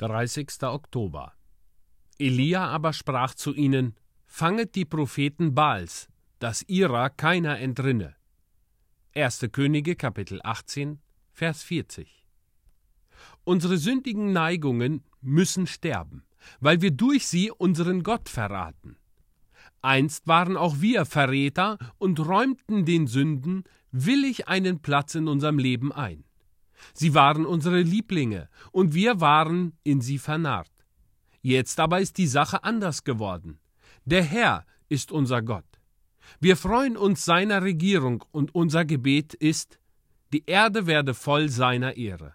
30. Oktober. Elia aber sprach zu ihnen: Fanget die Propheten Baals, dass ihrer keiner entrinne. 1. Könige, Kapitel 18, Vers 40. Unsere sündigen Neigungen müssen sterben, weil wir durch sie unseren Gott verraten. Einst waren auch wir Verräter und räumten den Sünden willig einen Platz in unserem Leben ein. Sie waren unsere Lieblinge, und wir waren in sie vernarrt. Jetzt aber ist die Sache anders geworden. Der Herr ist unser Gott. Wir freuen uns seiner Regierung, und unser Gebet ist, die Erde werde voll seiner Ehre.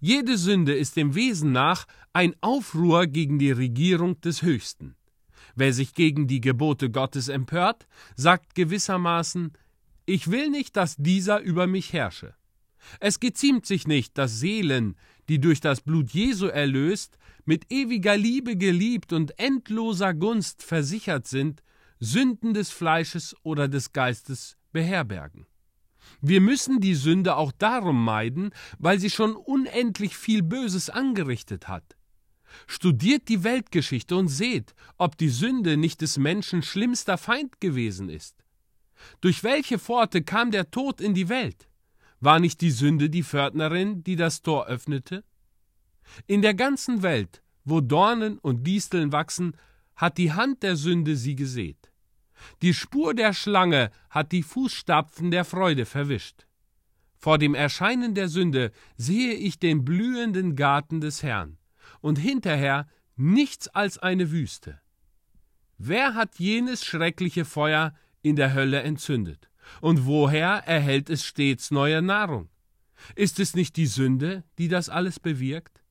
Jede Sünde ist dem Wesen nach ein Aufruhr gegen die Regierung des Höchsten. Wer sich gegen die Gebote Gottes empört, sagt gewissermaßen, ich will nicht, dass dieser über mich herrsche. Es geziemt sich nicht, dass Seelen, die durch das Blut Jesu erlöst, mit ewiger Liebe geliebt und endloser Gunst versichert sind, Sünden des Fleisches oder des Geistes beherbergen. Wir müssen die Sünde auch darum meiden, weil sie schon unendlich viel Böses angerichtet hat. Studiert die Weltgeschichte und seht, ob die Sünde nicht des Menschen schlimmster Feind gewesen ist. Durch welche Pforte kam der Tod in die Welt? War nicht die Sünde die Pförtnerin, die das Tor öffnete? In der ganzen Welt, wo Dornen und Disteln wachsen, hat die Hand der Sünde sie gesät. Die Spur der Schlange hat die Fußstapfen der Freude verwischt. Vor dem Erscheinen der Sünde sehe ich den blühenden Garten des Herrn und hinterher nichts als eine Wüste. Wer hat jenes schreckliche Feuer in der Hölle entzündet? Und woher erhält es stets neue Nahrung? Ist es nicht die Sünde, die das alles bewirkt?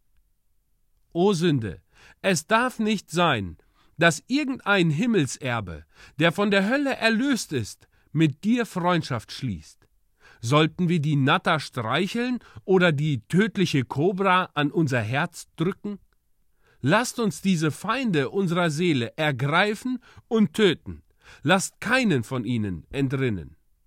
O Sünde, es darf nicht sein, dass irgendein Himmelserbe, der von der Hölle erlöst ist, mit dir Freundschaft schließt. Sollten wir die Natter streicheln oder die tödliche Kobra an unser Herz drücken? Lasst uns diese Feinde unserer Seele ergreifen und töten. Lasst keinen von ihnen entrinnen.